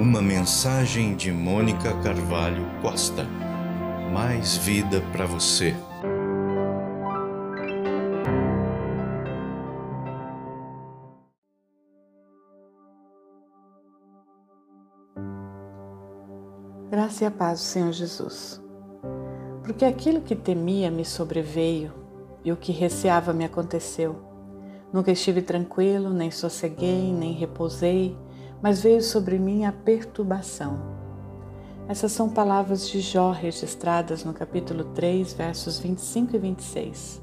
Uma mensagem de Mônica Carvalho Costa. Mais vida para você. Graça e a paz do Senhor Jesus. Porque aquilo que temia me sobreveio e o que receava me aconteceu. Nunca estive tranquilo, nem sosseguei, nem repousei, mas veio sobre mim a perturbação. Essas são palavras de Jó registradas no capítulo 3, versos 25 e 26.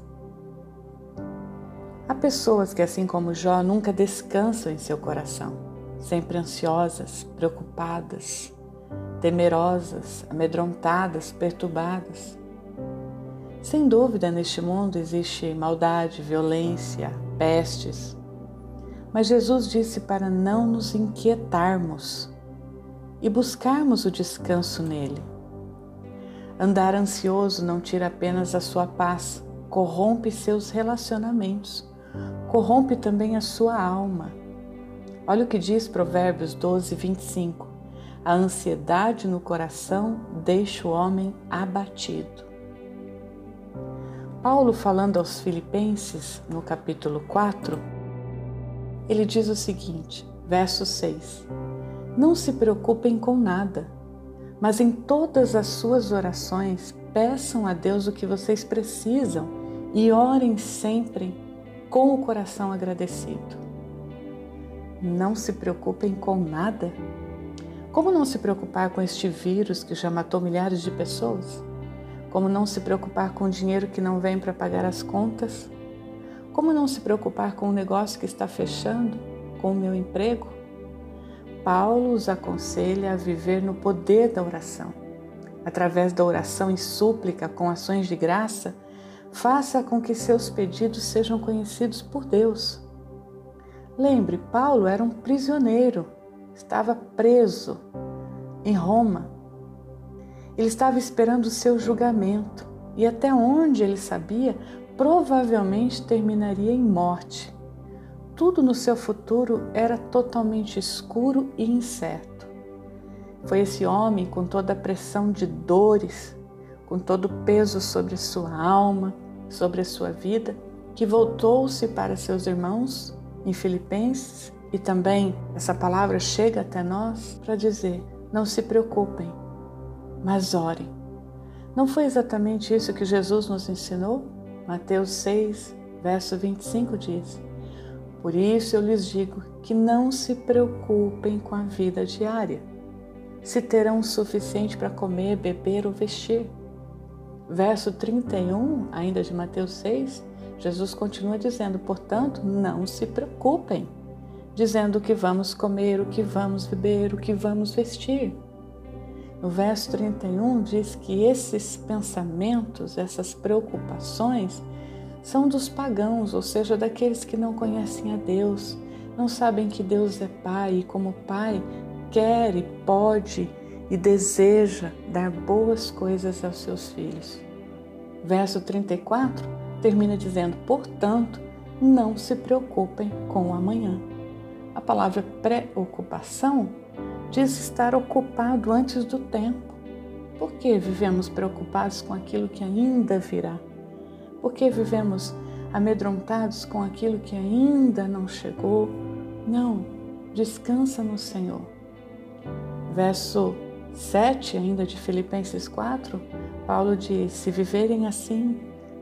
Há pessoas que, assim como Jó, nunca descansam em seu coração, sempre ansiosas, preocupadas, temerosas, amedrontadas, perturbadas. Sem dúvida, neste mundo existe maldade, violência, pestes. Mas Jesus disse para não nos inquietarmos e buscarmos o descanso nele. Andar ansioso não tira apenas a sua paz, corrompe seus relacionamentos, corrompe também a sua alma. Olha o que diz Provérbios 12, 25. A ansiedade no coração deixa o homem abatido. Paulo, falando aos Filipenses, no capítulo 4, ele diz o seguinte, verso 6: Não se preocupem com nada, mas em todas as suas orações peçam a Deus o que vocês precisam e orem sempre com o coração agradecido. Não se preocupem com nada como não se preocupar com este vírus que já matou milhares de pessoas? Como não se preocupar com o dinheiro que não vem para pagar as contas? Como não se preocupar com o negócio que está fechando? Com o meu emprego? Paulo os aconselha a viver no poder da oração. Através da oração e súplica com ações de graça, faça com que seus pedidos sejam conhecidos por Deus. Lembre, Paulo era um prisioneiro estava preso em Roma. Ele estava esperando o seu julgamento e, até onde ele sabia, provavelmente terminaria em morte. Tudo no seu futuro era totalmente escuro e incerto. Foi esse homem, com toda a pressão de dores, com todo o peso sobre sua alma, sobre a sua vida, que voltou-se para seus irmãos em Filipenses e também essa palavra chega até nós para dizer: não se preocupem, mas orem. Não foi exatamente isso que Jesus nos ensinou? Mateus 6, verso 25 diz: Por isso eu lhes digo que não se preocupem com a vida diária, se terão o suficiente para comer, beber ou vestir. Verso 31, ainda de Mateus 6, Jesus continua dizendo: Portanto, não se preocupem dizendo o que vamos comer, o que vamos beber, o que vamos vestir. No verso 31 diz que esses pensamentos, essas preocupações, são dos pagãos, ou seja, daqueles que não conhecem a Deus, não sabem que Deus é Pai e, como Pai, quer e pode e deseja dar boas coisas aos seus filhos. Verso 34 termina dizendo: portanto, não se preocupem com o amanhã. A palavra preocupação diz estar ocupado antes do tempo. Por que vivemos preocupados com aquilo que ainda virá? Por que vivemos amedrontados com aquilo que ainda não chegou? Não, descansa no Senhor. Verso 7, ainda de Filipenses 4, Paulo diz: Se viverem assim,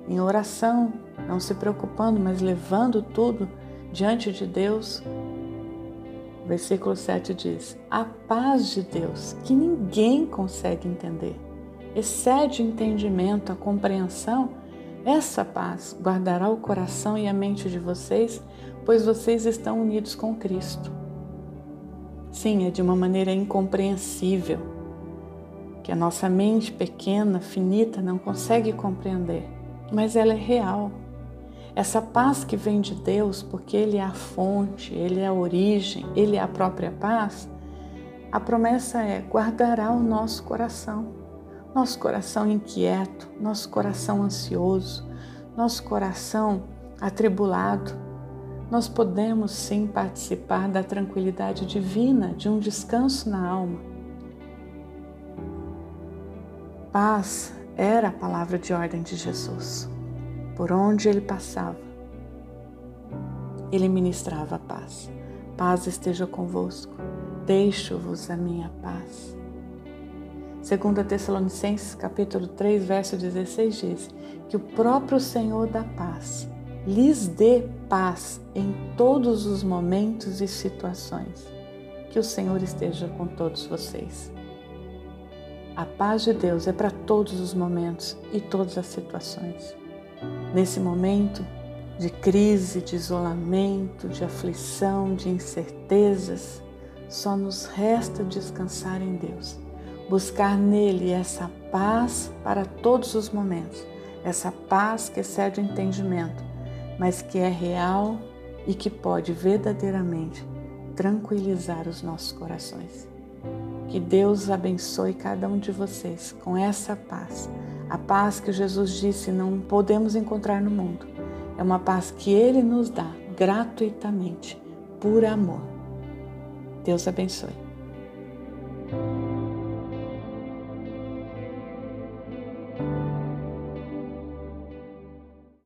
em oração, não se preocupando, mas levando tudo diante de Deus, Versículo 7 diz: A paz de Deus, que ninguém consegue entender, excede o entendimento, a compreensão, essa paz guardará o coração e a mente de vocês, pois vocês estão unidos com Cristo. Sim, é de uma maneira incompreensível, que a nossa mente pequena, finita, não consegue compreender, mas ela é real. Essa paz que vem de Deus, porque Ele é a fonte, Ele é a origem, Ele é a própria paz, a promessa é: guardará o nosso coração, nosso coração inquieto, nosso coração ansioso, nosso coração atribulado. nós podemos sim participar da tranquilidade divina, de um descanso na alma. Paz era a palavra de ordem de Jesus. Por onde ele passava, ele ministrava a paz. Paz esteja convosco, deixo-vos a minha paz. Segundo Tessalonicenses capítulo 3, verso 16 diz que o próprio Senhor da paz lhes dê paz em todos os momentos e situações. Que o Senhor esteja com todos vocês. A paz de Deus é para todos os momentos e todas as situações. Nesse momento de crise, de isolamento, de aflição, de incertezas, só nos resta descansar em Deus, buscar nele essa paz para todos os momentos, essa paz que excede o entendimento, mas que é real e que pode verdadeiramente tranquilizar os nossos corações. Que Deus abençoe cada um de vocês com essa paz, a paz que Jesus disse não podemos encontrar no mundo. É uma paz que Ele nos dá gratuitamente, por amor. Deus abençoe.